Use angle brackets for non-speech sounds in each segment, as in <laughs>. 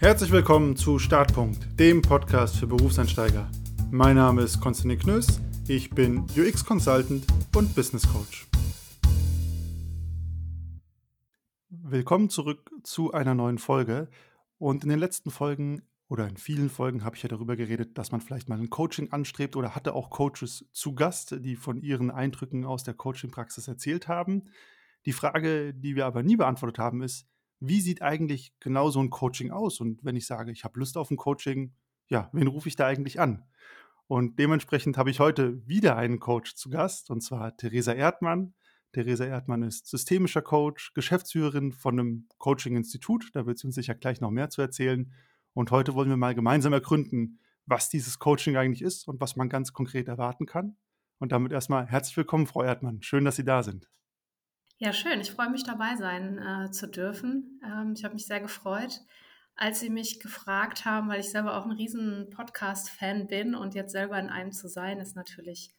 Herzlich willkommen zu Startpunkt, dem Podcast für Berufseinsteiger. Mein Name ist Konstantin Knöss, ich bin UX Consultant und Business Coach. Willkommen zurück zu einer neuen Folge. Und in den letzten Folgen oder in vielen Folgen habe ich ja darüber geredet, dass man vielleicht mal ein Coaching anstrebt oder hatte auch Coaches zu Gast, die von ihren Eindrücken aus der Coaching-Praxis erzählt haben. Die Frage, die wir aber nie beantwortet haben, ist, wie sieht eigentlich genau so ein Coaching aus? Und wenn ich sage, ich habe Lust auf ein Coaching, ja, wen rufe ich da eigentlich an? Und dementsprechend habe ich heute wieder einen Coach zu Gast, und zwar Theresa Erdmann. Theresa Erdmann ist systemischer Coach, Geschäftsführerin von einem Coaching-Institut. Da wird sie uns sicher gleich noch mehr zu erzählen. Und heute wollen wir mal gemeinsam ergründen, was dieses Coaching eigentlich ist und was man ganz konkret erwarten kann. Und damit erstmal herzlich willkommen, Frau Erdmann. Schön, dass Sie da sind. Ja, schön. Ich freue mich dabei sein äh, zu dürfen. Ähm, ich habe mich sehr gefreut, als Sie mich gefragt haben, weil ich selber auch ein riesen Podcast-Fan bin und jetzt selber in einem zu sein, ist natürlich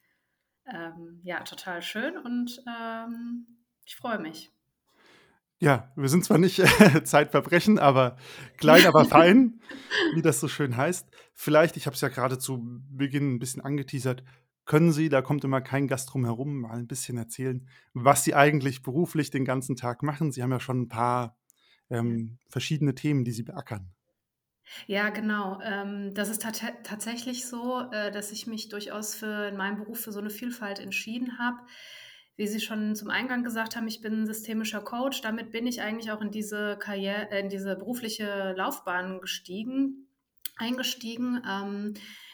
ähm, ja total schön und ähm, ich freue mich. Ja, wir sind zwar nicht äh, Zeitverbrechen, aber klein, aber <laughs> fein, wie das so schön heißt. Vielleicht, ich habe es ja gerade zu Beginn ein bisschen angeteasert, können Sie, da kommt immer kein Gast drum herum, mal ein bisschen erzählen, was Sie eigentlich beruflich den ganzen Tag machen? Sie haben ja schon ein paar ähm, verschiedene Themen, die Sie beackern. Ja, genau. Ähm, das ist tat tatsächlich so, äh, dass ich mich durchaus für in meinem Beruf für so eine Vielfalt entschieden habe. Wie Sie schon zum Eingang gesagt haben, ich bin systemischer Coach. Damit bin ich eigentlich auch in diese Karriere, in diese berufliche Laufbahn gestiegen, eingestiegen.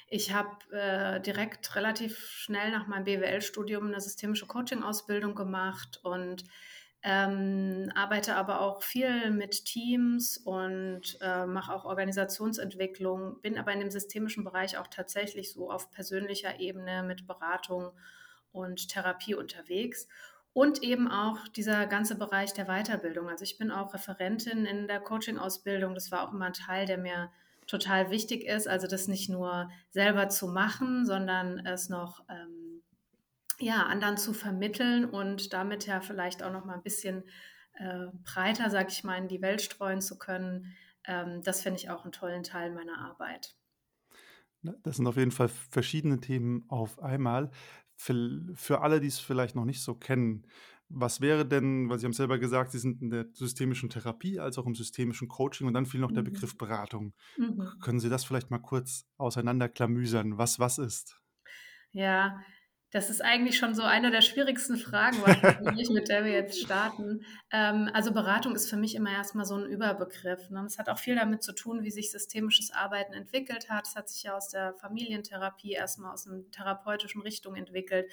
Ich habe äh, direkt relativ schnell nach meinem BWL-Studium eine systemische Coaching-Ausbildung gemacht und ähm, arbeite aber auch viel mit Teams und äh, mache auch Organisationsentwicklung, bin aber in dem systemischen Bereich auch tatsächlich so auf persönlicher Ebene mit Beratung und Therapie unterwegs. Und eben auch dieser ganze Bereich der Weiterbildung. Also ich bin auch Referentin in der Coaching-Ausbildung. Das war auch immer ein Teil, der mir total wichtig ist. Also das nicht nur selber zu machen, sondern es noch ähm, ja, anderen zu vermitteln und damit ja vielleicht auch noch mal ein bisschen äh, breiter, sag ich mal, in die Welt streuen zu können. Ähm, das finde ich auch einen tollen Teil meiner Arbeit. Das sind auf jeden Fall verschiedene Themen auf einmal. Für, für alle, die es vielleicht noch nicht so kennen, was wäre denn, weil Sie haben selber gesagt, Sie sind in der systemischen Therapie als auch im systemischen Coaching und dann fiel noch der mhm. Begriff Beratung. Mhm. Können Sie das vielleicht mal kurz auseinanderklamüsern, was was ist? Ja, das ist eigentlich schon so eine der schwierigsten Fragen, mit der wir jetzt starten. Ähm, also Beratung ist für mich immer erstmal so ein Überbegriff. Ne? Es hat auch viel damit zu tun, wie sich systemisches Arbeiten entwickelt hat. Es hat sich ja aus der Familientherapie erstmal aus einer therapeutischen Richtung entwickelt.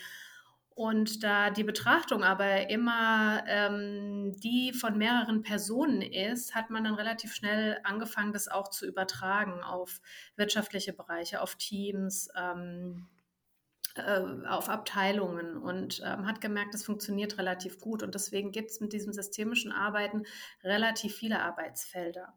Und da die Betrachtung aber immer ähm, die von mehreren Personen ist, hat man dann relativ schnell angefangen, das auch zu übertragen auf wirtschaftliche Bereiche, auf Teams, ähm, äh, auf Abteilungen und ähm, hat gemerkt, das funktioniert relativ gut. Und deswegen gibt es mit diesem systemischen Arbeiten relativ viele Arbeitsfelder.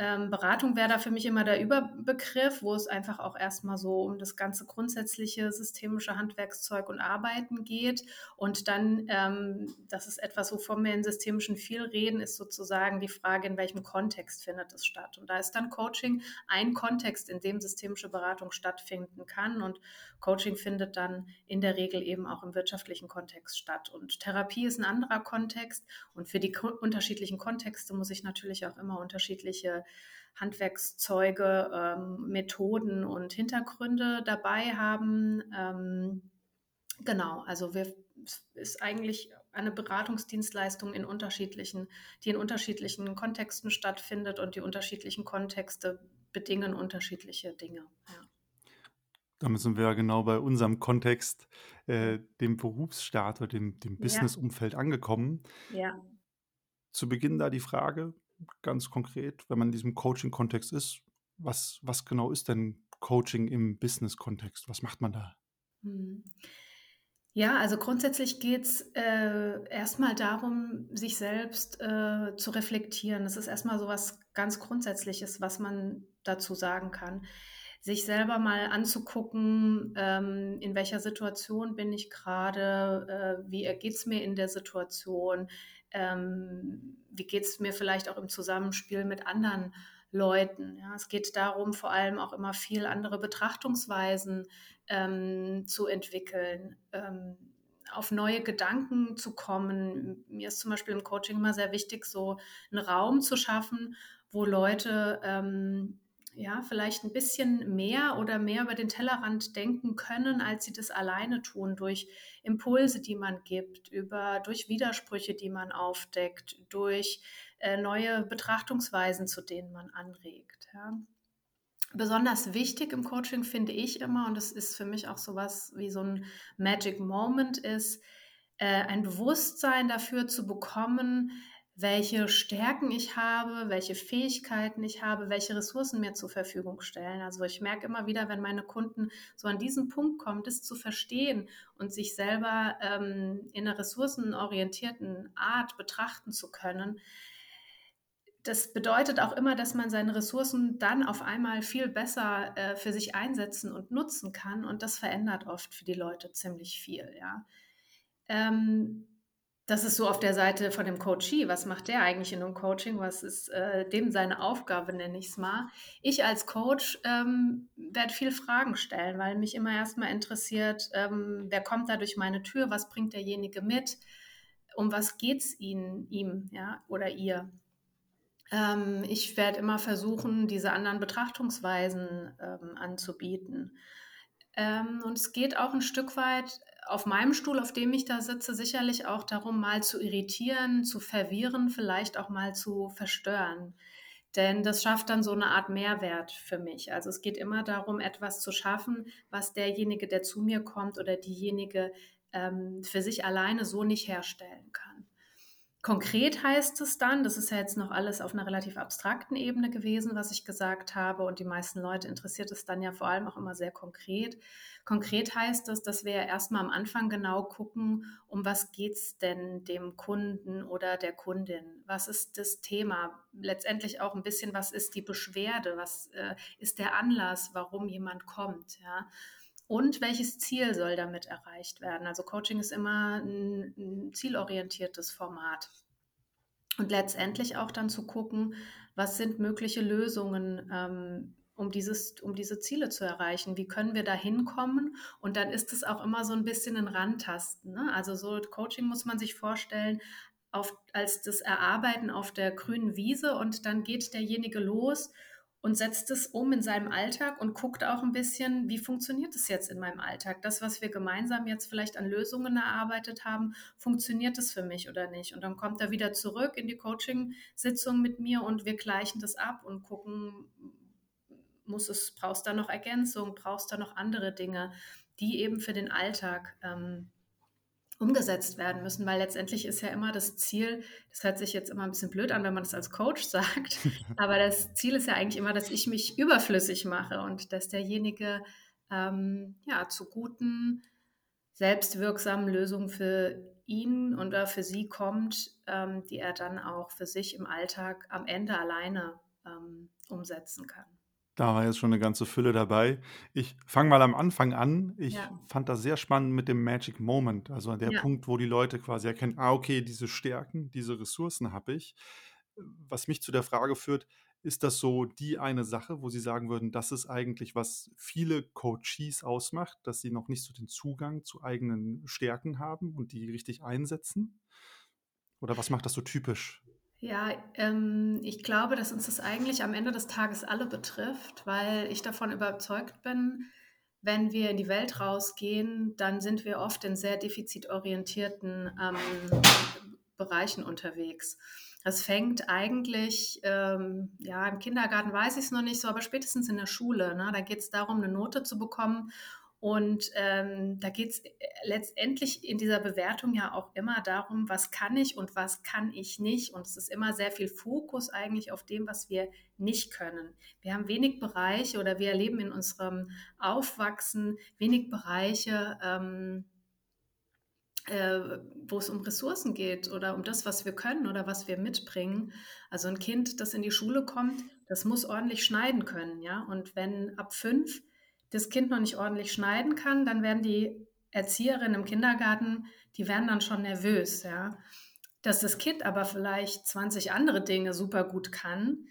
Ähm, Beratung wäre da für mich immer der Überbegriff, wo es einfach auch erstmal so um das ganze grundsätzliche systemische Handwerkszeug und Arbeiten geht. Und dann, ähm, das ist etwas, wovon wir in systemischen viel reden, ist sozusagen die Frage, in welchem Kontext findet es statt. Und da ist dann Coaching ein Kontext, in dem systemische Beratung stattfinden kann. Und Coaching findet dann in der Regel eben auch im wirtschaftlichen Kontext statt. Und Therapie ist ein anderer Kontext. Und für die unterschiedlichen Kontexte muss ich natürlich auch immer unterschiedliche Handwerkszeuge, ähm, Methoden und Hintergründe dabei haben. Ähm, genau, also wir, es ist eigentlich eine Beratungsdienstleistung in unterschiedlichen, die in unterschiedlichen Kontexten stattfindet und die unterschiedlichen Kontexte bedingen unterschiedliche Dinge. Ja. Damit sind wir ja genau bei unserem Kontext, äh, dem Berufsstaat oder dem, dem Businessumfeld angekommen. Ja. Zu Beginn da die Frage, ganz konkret, wenn man in diesem Coaching-Kontext ist, was, was genau ist denn Coaching im Business-Kontext? Was macht man da? Hm. Ja, also grundsätzlich geht es äh, erstmal darum, sich selbst äh, zu reflektieren. Das ist erstmal so was ganz Grundsätzliches, was man dazu sagen kann. Sich selber mal anzugucken, ähm, in welcher Situation bin ich gerade, äh, wie geht es mir in der Situation, ähm, wie geht es mir vielleicht auch im Zusammenspiel mit anderen Leuten. Ja, es geht darum, vor allem auch immer viel andere Betrachtungsweisen ähm, zu entwickeln, ähm, auf neue Gedanken zu kommen. Mir ist zum Beispiel im Coaching immer sehr wichtig, so einen Raum zu schaffen, wo Leute ähm, ja, vielleicht ein bisschen mehr oder mehr über den Tellerrand denken können, als sie das alleine tun, durch Impulse, die man gibt, über, durch Widersprüche, die man aufdeckt, durch äh, neue Betrachtungsweisen, zu denen man anregt. Ja. Besonders wichtig im Coaching finde ich immer, und das ist für mich auch sowas wie so ein Magic Moment, ist, äh, ein Bewusstsein dafür zu bekommen, welche Stärken ich habe, welche Fähigkeiten ich habe, welche Ressourcen mir zur Verfügung stellen. Also ich merke immer wieder, wenn meine Kunden so an diesen Punkt kommen, das zu verstehen und sich selber ähm, in einer ressourcenorientierten Art betrachten zu können, das bedeutet auch immer, dass man seine Ressourcen dann auf einmal viel besser äh, für sich einsetzen und nutzen kann. Und das verändert oft für die Leute ziemlich viel. Ja. Ähm, das ist so auf der Seite von dem Coachee. Was macht der eigentlich in einem Coaching? Was ist äh, dem seine Aufgabe, nenne ich es mal. Ich als Coach ähm, werde viel Fragen stellen, weil mich immer erstmal interessiert, ähm, wer kommt da durch meine Tür, was bringt derjenige mit, um was geht es ihm ja, oder ihr. Ähm, ich werde immer versuchen, diese anderen Betrachtungsweisen ähm, anzubieten. Ähm, und es geht auch ein Stück weit auf meinem Stuhl, auf dem ich da sitze, sicherlich auch darum, mal zu irritieren, zu verwirren, vielleicht auch mal zu verstören. Denn das schafft dann so eine Art Mehrwert für mich. Also es geht immer darum, etwas zu schaffen, was derjenige, der zu mir kommt oder diejenige ähm, für sich alleine so nicht herstellen kann. Konkret heißt es dann, das ist ja jetzt noch alles auf einer relativ abstrakten Ebene gewesen, was ich gesagt habe, und die meisten Leute interessiert es dann ja vor allem auch immer sehr konkret. Konkret heißt es, dass wir ja erstmal am Anfang genau gucken, um was geht es denn dem Kunden oder der Kundin? Was ist das Thema? Letztendlich auch ein bisschen, was ist die Beschwerde? Was äh, ist der Anlass, warum jemand kommt? Ja? Und welches Ziel soll damit erreicht werden? Also Coaching ist immer ein, ein zielorientiertes Format. Und letztendlich auch dann zu gucken, was sind mögliche Lösungen, ähm, um, dieses, um diese Ziele zu erreichen. Wie können wir da hinkommen? Und dann ist es auch immer so ein bisschen ein Randtasten. Ne? Also so Coaching muss man sich vorstellen auf, als das Erarbeiten auf der grünen Wiese und dann geht derjenige los und setzt es um in seinem Alltag und guckt auch ein bisschen, wie funktioniert es jetzt in meinem Alltag? Das, was wir gemeinsam jetzt vielleicht an Lösungen erarbeitet haben, funktioniert es für mich oder nicht? Und dann kommt er wieder zurück in die Coaching-Sitzung mit mir und wir gleichen das ab und gucken, muss es, brauchst du da noch Ergänzung, brauchst du da noch andere Dinge, die eben für den Alltag ähm, umgesetzt werden müssen, weil letztendlich ist ja immer das Ziel, das hört sich jetzt immer ein bisschen blöd an, wenn man das als Coach <laughs> sagt, <laughs> aber das Ziel ist ja eigentlich immer, dass ich mich überflüssig mache und dass derjenige ähm, ja, zu guten, selbstwirksamen Lösungen für ihn oder für sie kommt, ähm, die er dann auch für sich im Alltag am Ende alleine ähm, umsetzen kann. Da war jetzt schon eine ganze Fülle dabei. Ich fange mal am Anfang an. Ich Ja. fand das sehr spannend mit dem Magic Moment, also der Ja. Punkt, wo die Leute quasi erkennen: „Ah, okay, diese Stärken, diese Ressourcen habe ich.“ Was mich zu der Frage führt, ist das so die eine Sache, wo Sie sagen würden, das ist eigentlich, was viele Coaches ausmacht, dass sie noch nicht so den Zugang zu eigenen Stärken haben und die richtig einsetzen? Oder was macht das so typisch? Ja, ähm, ich glaube, dass uns das eigentlich am Ende des Tages alle betrifft, weil ich davon überzeugt bin, wenn wir in die Welt rausgehen, dann sind wir oft in sehr defizitorientierten ähm, Bereichen unterwegs. Das fängt eigentlich, ähm, ja, im Kindergarten weiß ich es noch nicht so, aber spätestens in der Schule. Ne? Da geht es darum, eine Note zu bekommen und ähm, da geht es äh, letztendlich in dieser Bewertung ja auch immer darum, was kann ich und was kann ich nicht. Und es ist immer sehr viel Fokus eigentlich auf dem, was wir nicht können. Wir haben wenig Bereiche oder wir erleben in unserem Aufwachsen wenig Bereiche, ähm, äh, wo es um Ressourcen geht oder um das, was wir können oder was wir mitbringen. Also ein Kind, das in die Schule kommt, das muss ordentlich schneiden können, ja. Und wenn ab fünf das Kind noch nicht ordentlich schneiden kann, dann werden die Erzieherinnen im Kindergarten, die werden dann schon nervös, ja. Dass das Kind aber vielleicht 20 andere Dinge super gut kann,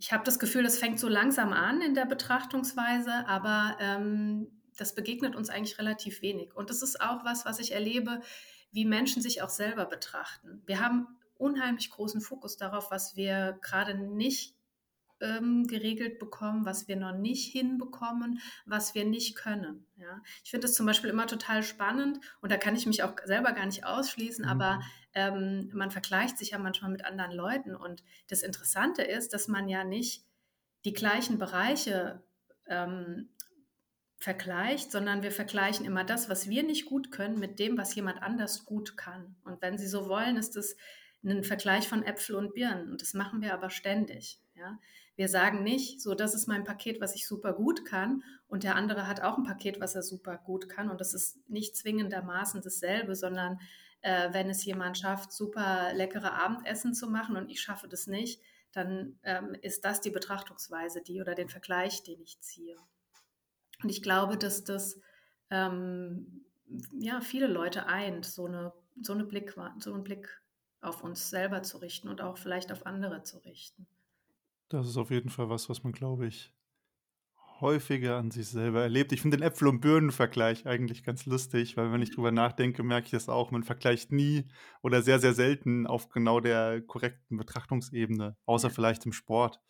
ich habe das Gefühl, das fängt so langsam an in der Betrachtungsweise, aber ähm, das begegnet uns eigentlich relativ wenig. Und das ist auch was, was ich erlebe, wie Menschen sich auch selber betrachten. Wir haben unheimlich großen Fokus darauf, was wir gerade nicht ähm, geregelt bekommen, was wir noch nicht hinbekommen, was wir nicht können. Ja? Ich finde das zum Beispiel immer total spannend und da kann ich mich auch selber gar nicht ausschließen, mhm. aber ähm, man vergleicht sich ja manchmal mit anderen Leuten und das Interessante ist, dass man ja nicht die gleichen Bereiche ähm, vergleicht, sondern wir vergleichen immer das, was wir nicht gut können, mit dem, was jemand anders gut kann. Und wenn Sie so wollen, ist es ein Vergleich von Äpfel und Birnen. Und das machen wir aber ständig. Ja? Wir sagen nicht, so, das ist mein Paket, was ich super gut kann, und der andere hat auch ein Paket, was er super gut kann. Und das ist nicht zwingendermaßen dasselbe, sondern äh, wenn es jemand schafft, super leckere Abendessen zu machen und ich schaffe das nicht, dann ähm, ist das die Betrachtungsweise, die oder den Vergleich, den ich ziehe. Und ich glaube, dass das ähm, ja, viele Leute eint, so, eine, so, eine Blick, so einen Blick auf uns selber zu richten und auch vielleicht auf andere zu richten. Das ist auf jeden Fall was, was man, glaube ich, häufiger an sich selber erlebt. Ich finde den Äpfel- und Birnen-Vergleich eigentlich ganz lustig, weil wenn ich drüber nachdenke, merke ich das auch. Man vergleicht nie oder sehr, sehr selten auf genau der korrekten Betrachtungsebene, außer ja. vielleicht im Sport,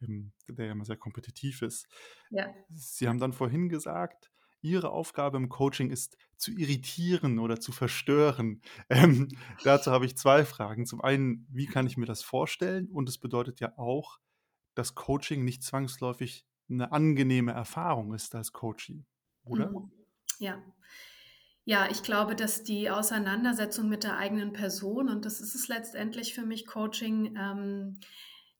der ja immer sehr kompetitiv ist. Ja. Sie haben dann vorhin gesagt, Ihre Aufgabe im Coaching ist zu irritieren oder zu verstören. Ähm, dazu habe ich zwei Fragen. Zum einen, wie kann ich mir das vorstellen? Und es bedeutet ja auch, dass Coaching nicht zwangsläufig eine angenehme Erfahrung ist als Coaching, oder? Mhm. Ja. Ja, ich glaube, dass die Auseinandersetzung mit der eigenen Person, und das ist es letztendlich für mich, Coaching, ähm,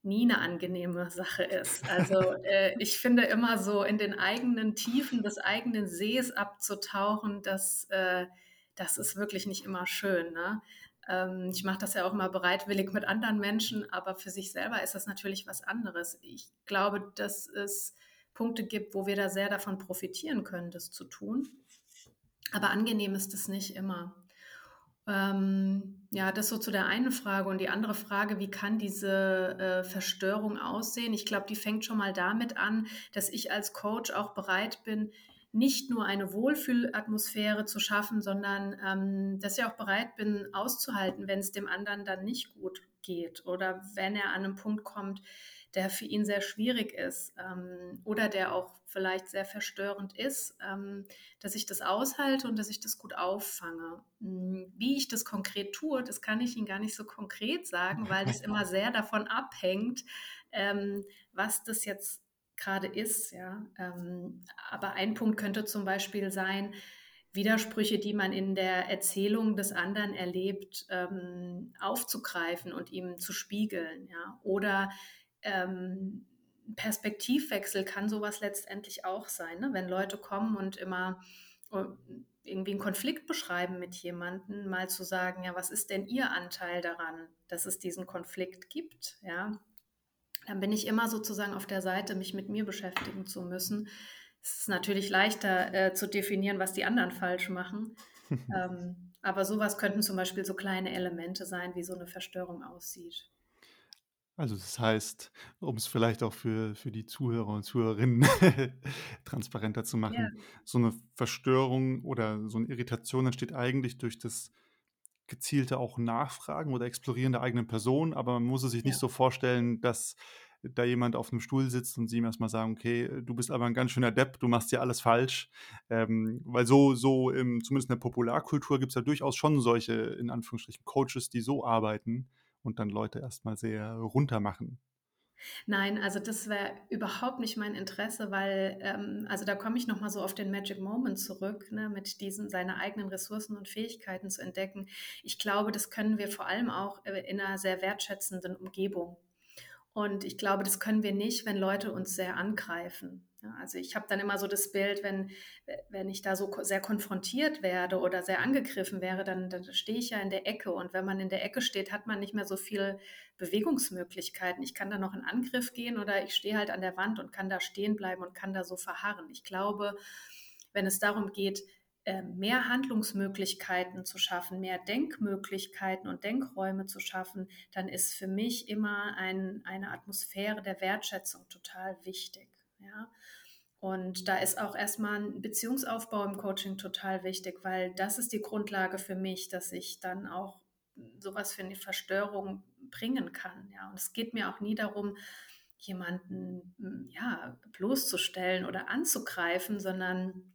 nie eine angenehme Sache ist. Also <laughs> äh, ich finde immer so in den eigenen Tiefen des eigenen Sees abzutauchen, das, äh, das ist wirklich nicht immer schön. Ne? Ähm, ich mache das ja auch immer bereitwillig mit anderen Menschen, aber für sich selber ist das natürlich was anderes. Ich glaube, dass es Punkte gibt, wo wir da sehr davon profitieren können, das zu tun. Aber angenehm ist es nicht immer. Ähm, ja, das so zu der einen Frage. Und die andere Frage, wie kann diese äh, Verstörung aussehen? Ich glaube, die fängt schon mal damit an, dass ich als Coach auch bereit bin, nicht nur eine Wohlfühlatmosphäre zu schaffen, sondern ähm, dass ich auch bereit bin, auszuhalten, wenn es dem anderen dann nicht gut geht oder wenn er an einen Punkt kommt, der für ihn sehr schwierig ist ähm, oder der auch vielleicht sehr verstörend ist, ähm, dass ich das aushalte und dass ich das gut auffange. Hm, wie ich das konkret tue, das kann ich Ihnen gar nicht so konkret sagen, weil es immer sehr davon abhängt, ähm, was das jetzt gerade ist. Ja. Ähm, aber ein Punkt könnte zum Beispiel sein, Widersprüche, die man in der Erzählung des anderen erlebt, ähm, aufzugreifen und ihm zu spiegeln. Ja. Oder ähm, Perspektivwechsel kann sowas letztendlich auch sein, ne? wenn Leute kommen und immer äh, irgendwie einen Konflikt beschreiben mit jemandem, mal zu sagen, ja, was ist denn Ihr Anteil daran, dass es diesen Konflikt gibt, ja, dann bin ich immer sozusagen auf der Seite, mich mit mir beschäftigen zu müssen. Es ist natürlich leichter äh, zu definieren, was die anderen falsch machen. <laughs> ähm, aber sowas könnten zum Beispiel so kleine Elemente sein, wie so eine Verstörung aussieht. Also das heißt, um es vielleicht auch für, für die Zuhörer und Zuhörerinnen <laughs> transparenter zu machen, ja. so eine Verstörung oder so eine Irritation entsteht eigentlich durch das gezielte auch Nachfragen oder Explorieren der eigenen Person, aber man muss es sich nicht so vorstellen, dass da jemand auf einem Stuhl sitzt und sie ihm erstmal sagen, okay, du bist aber ein ganz schöner Depp, du machst ja alles falsch. Ähm, weil so, so im, zumindest in der Popularkultur gibt es ja durchaus schon solche, in Anführungsstrichen, Coaches, die so arbeiten und dann Leute erstmal sehr runter machen. Nein, also das wäre überhaupt nicht mein Interesse, weil, ähm, also da komme ich nochmal so auf den Magic Moment zurück, ne, mit diesen seine eigenen Ressourcen und Fähigkeiten zu entdecken. Ich glaube, das können wir vor allem auch äh, in einer sehr wertschätzenden Umgebung. Und ich glaube, das können wir nicht, wenn Leute uns sehr angreifen. Also ich habe dann immer so das Bild, wenn, wenn ich da so sehr konfrontiert werde oder sehr angegriffen wäre, dann, dann stehe ich ja in der Ecke. Und wenn man in der Ecke steht, hat man nicht mehr so viele Bewegungsmöglichkeiten. Ich kann da noch in Angriff gehen oder ich stehe halt an der Wand und kann da stehen bleiben und kann da so verharren. Ich glaube, wenn es darum geht, äh, mehr Handlungsmöglichkeiten zu schaffen, mehr Denkmöglichkeiten und Denkräume zu schaffen, dann ist für mich immer ein, eine Atmosphäre der Wertschätzung total wichtig. Ja? Und da ist auch erstmal ein Beziehungsaufbau im Coaching total wichtig, weil das ist die Grundlage für mich, dass ich dann auch sowas für eine Verstörung bringen kann. Ja? Und es geht mir auch nie darum, jemanden ja, bloßzustellen oder anzugreifen, sondern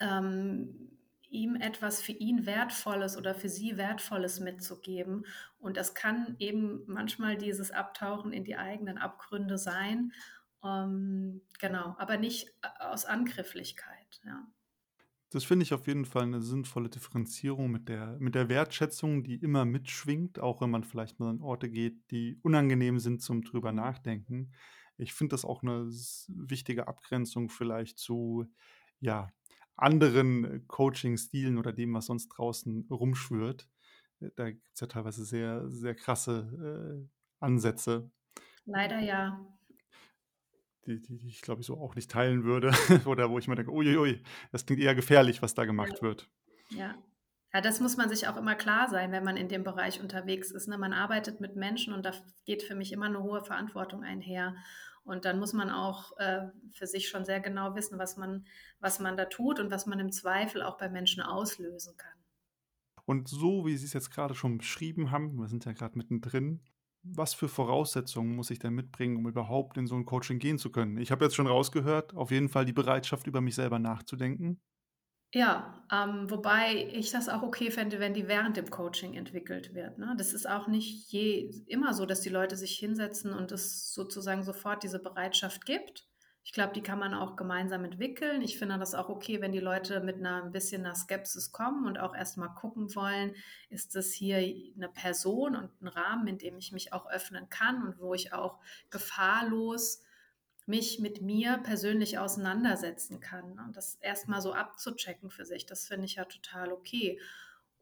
ähm, ihm etwas für ihn Wertvolles oder für sie Wertvolles mitzugeben. Und das kann eben manchmal dieses Abtauchen in die eigenen Abgründe sein. Ähm, genau, aber nicht äh, aus Angrifflichkeit. Ja. Das finde ich auf jeden Fall eine sinnvolle Differenzierung mit der, mit der Wertschätzung, die immer mitschwingt, auch wenn man vielleicht mal an Orte geht, die unangenehm sind zum drüber nachdenken. Ich finde das auch eine wichtige Abgrenzung vielleicht zu, ja, anderen Coaching-Stilen oder dem, was sonst draußen rumschwirrt. Äh, da gibt es ja teilweise sehr, sehr krasse äh, Ansätze. Leider ja. Die, die, die ich, glaube ich, so auch nicht teilen würde. <laughs> oder wo ich mir denke, uiuiui, das klingt eher gefährlich, was da gemacht ja. wird. Ja. Ja, das muss man sich auch immer klar sein, wenn man in dem Bereich unterwegs ist. Ne? Man arbeitet mit Menschen und da geht für mich immer eine hohe Verantwortung einher. Und dann muss man auch äh, für sich schon sehr genau wissen, was man, was man da tut und was man im Zweifel auch bei Menschen auslösen kann. Und so, wie Sie es jetzt gerade schon beschrieben haben, wir sind ja gerade mittendrin, was für Voraussetzungen muss ich denn mitbringen, um überhaupt in so ein Coaching gehen zu können? Ich habe jetzt schon rausgehört, auf jeden Fall die Bereitschaft, über mich selber nachzudenken. Ja, ähm, wobei ich das auch okay fände, wenn die während dem Coaching entwickelt wird. Ne? Das ist auch nicht je immer so, dass die Leute sich hinsetzen und es sozusagen sofort diese Bereitschaft gibt. Ich glaube, die kann man auch gemeinsam entwickeln. Ich finde das auch okay, wenn die Leute mit einer ein bisschen einer Skepsis kommen und auch erstmal gucken wollen, ist das hier eine Person und ein Rahmen, in dem ich mich auch öffnen kann und wo ich auch gefahrlos mich mit mir persönlich auseinandersetzen kann. Und das erstmal so abzuchecken für sich, das finde ich ja total okay.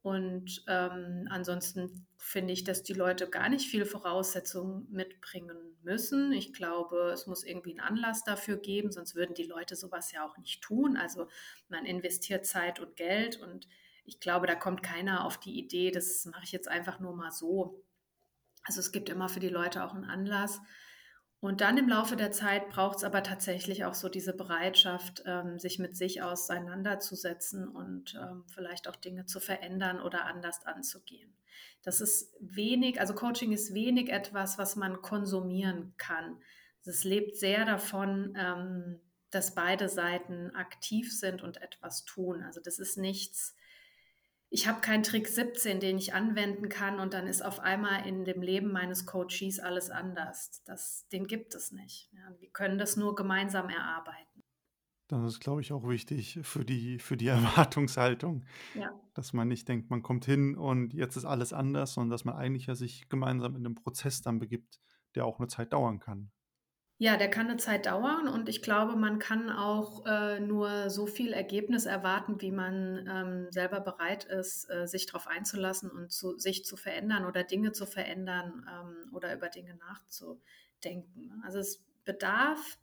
Und ähm, ansonsten finde ich, dass die Leute gar nicht viel Voraussetzungen mitbringen müssen. Ich glaube, es muss irgendwie einen Anlass dafür geben, sonst würden die Leute sowas ja auch nicht tun. Also man investiert Zeit und Geld und ich glaube, da kommt keiner auf die Idee, das mache ich jetzt einfach nur mal so. Also es gibt immer für die Leute auch einen Anlass. Und dann im Laufe der Zeit braucht es aber tatsächlich auch so diese Bereitschaft, ähm, sich mit sich auseinanderzusetzen und ähm, vielleicht auch Dinge zu verändern oder anders anzugehen. Das ist wenig, also Coaching ist wenig etwas, was man konsumieren kann. Es lebt sehr davon, ähm, dass beide Seiten aktiv sind und etwas tun. Also das ist nichts, ich habe keinen Trick 17, den ich anwenden kann und dann ist auf einmal in dem Leben meines Coaches alles anders. Das, den gibt es nicht. Ja, wir können das nur gemeinsam erarbeiten. Das ist, glaube ich, auch wichtig für die, für die <laughs> Erwartungshaltung, ja. dass man nicht denkt, man kommt hin und jetzt ist alles anders, sondern dass man eigentlich ja sich gemeinsam in einem Prozess dann begibt, der auch eine Zeit dauern kann. Ja, der kann eine Zeit dauern und ich glaube, man kann auch äh, nur so viel Ergebnis erwarten, wie man ähm, selber bereit ist, äh, sich darauf einzulassen und zu, sich zu verändern oder Dinge zu verändern ähm, oder über Dinge nachzudenken. Also es bedarf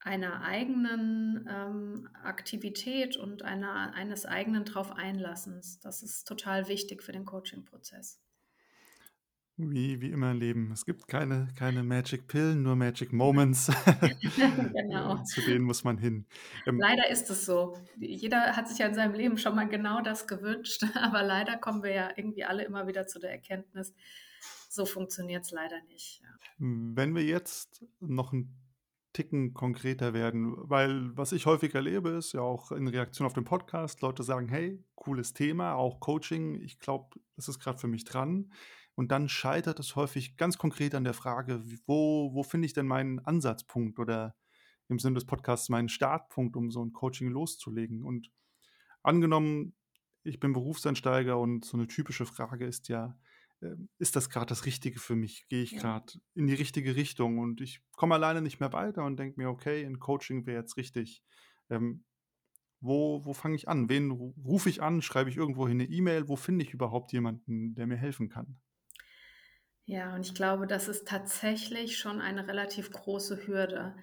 einer eigenen ähm, Aktivität und einer, eines eigenen drauf Einlassens. Das ist total wichtig für den Coaching-Prozess. Wie, wie immer im Leben. Es gibt keine, keine Magic Pillen, nur Magic Moments. <laughs> genau. Zu denen muss man hin. Ähm, leider ist es so. Jeder hat sich ja in seinem Leben schon mal genau das gewünscht, <laughs> aber leider kommen wir ja irgendwie alle immer wieder zu der Erkenntnis, so funktioniert es leider nicht. Ja. Wenn wir jetzt noch ein Ticken konkreter werden, weil was ich häufig erlebe, ist ja auch in Reaktion auf den Podcast, Leute sagen, hey, cooles Thema, auch Coaching, ich glaube, das ist gerade für mich dran. Und dann scheitert es häufig ganz konkret an der Frage, wo, wo finde ich denn meinen Ansatzpunkt oder im Sinne des Podcasts meinen Startpunkt, um so ein Coaching loszulegen. Und angenommen, ich bin Berufseinsteiger und so eine typische Frage ist ja, ähm, ist das gerade das Richtige für mich? Gehe ich ja. gerade in die richtige Richtung? Und ich komme alleine nicht mehr weiter und denke mir, okay, ein Coaching wäre jetzt richtig. Ähm, wo, wo fange ich an? Wen rufe ich an? Schreibe ich irgendwo hin eine E-Mail? Wo finde ich überhaupt jemanden, der mir helfen kann? Ja, und ich glaube, das ist tatsächlich schon eine relativ große Hürde,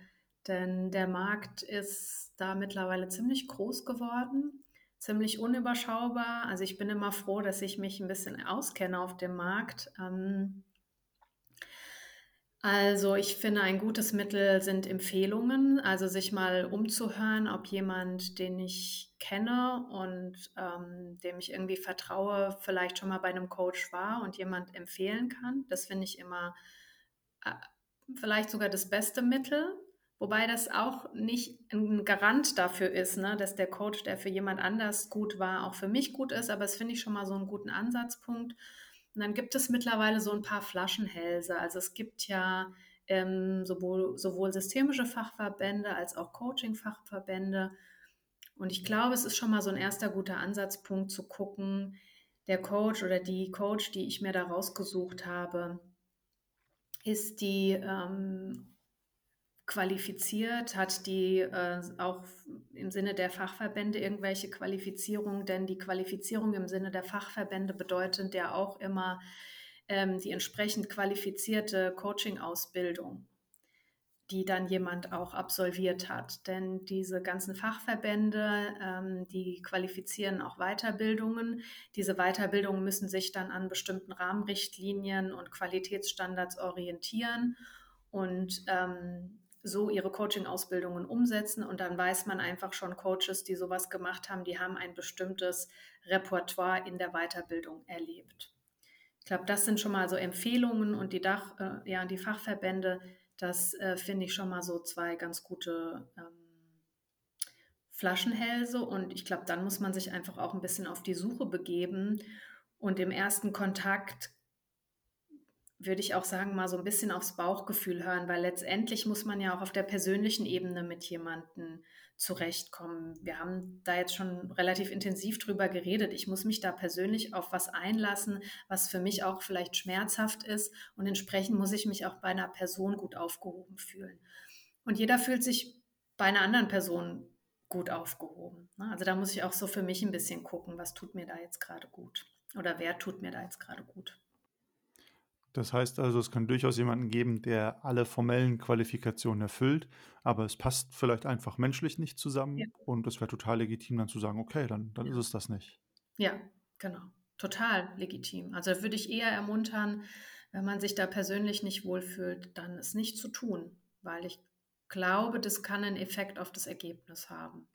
denn der Markt ist da mittlerweile ziemlich groß geworden. ziemlich unüberschaubar. Also ich bin immer froh, dass ich mich ein bisschen auskenne auf dem Markt. Ähm, also ich finde, ein gutes Mittel sind Empfehlungen, also sich mal umzuhören, ob jemand, den ich kenne und ähm, dem ich irgendwie vertraue, vielleicht schon mal bei einem Coach war und jemand empfehlen kann. Das finde ich immer äh, vielleicht sogar das beste Mittel. Wobei das auch nicht ein Garant dafür ist, ne, dass der Coach, der für jemand anders gut war, auch für mich gut ist. Aber das finde ich schon mal so einen guten Ansatzpunkt. Und dann gibt es mittlerweile so ein paar Flaschenhälse. Also es gibt ja ähm, sowohl, sowohl systemische Fachverbände als auch Coaching-Fachverbände. Und ich glaube, es ist schon mal so ein erster guter Ansatzpunkt zu gucken, der Coach oder die Coach, die ich mir da rausgesucht habe, ist die ähm, qualifiziert? Hat die äh, auch im Sinne der Fachverbände irgendwelche Qualifizierungen? Denn die Qualifizierung im Sinne der Fachverbände bedeutet ja auch immer ähm, die entsprechend qualifizierte Coaching-Ausbildung, die dann jemand auch absolviert hat. Denn diese ganzen Fachverbände, ähm, die qualifizieren auch Weiterbildungen. Diese Weiterbildungen müssen sich dann an bestimmten Rahmenrichtlinien und Qualitätsstandards orientieren. Und ähm, so ihre Coaching-Ausbildungen umsetzen und dann weiß man einfach schon, Coaches, die sowas gemacht haben, die haben ein bestimmtes Repertoire in der Weiterbildung erlebt. Ich glaube, das sind schon mal so Empfehlungen und die, Dach, äh, ja, die Fachverbände, das äh, finde ich schon mal so zwei ganz gute ähm, Flaschenhälse und ich glaube, dann muss man sich einfach auch ein bisschen auf die Suche begeben und im ersten Kontakt würde ich auch sagen, mal so ein bisschen aufs Bauchgefühl hören, weil letztendlich muss man ja auch auf der persönlichen Ebene mit jemandem zurechtkommen. Wir haben da jetzt schon relativ intensiv drüber geredet. Ich muss mich da persönlich auf was einlassen, was für mich auch vielleicht schmerzhaft ist und entsprechend muss ich mich auch bei einer Person gut aufgehoben fühlen. Und jeder fühlt sich bei einer anderen Person gut aufgehoben. Ne? Also da muss ich auch so für mich ein bisschen gucken, was tut mir da jetzt gerade gut oder wer tut mir da jetzt gerade gut. Das heißt also, es kann durchaus jemanden geben, der alle formellen Qualifikationen erfüllt, aber es passt vielleicht einfach menschlich nicht zusammen Ja. und es wäre total legitim, dann zu sagen, okay, dann, dann ist es das nicht. Ja, genau. Total legitim. Also würde ich eher ermuntern, wenn man sich da persönlich nicht wohlfühlt, dann es nicht zu tun, weil ich glaube, das kann einen Effekt auf das Ergebnis haben.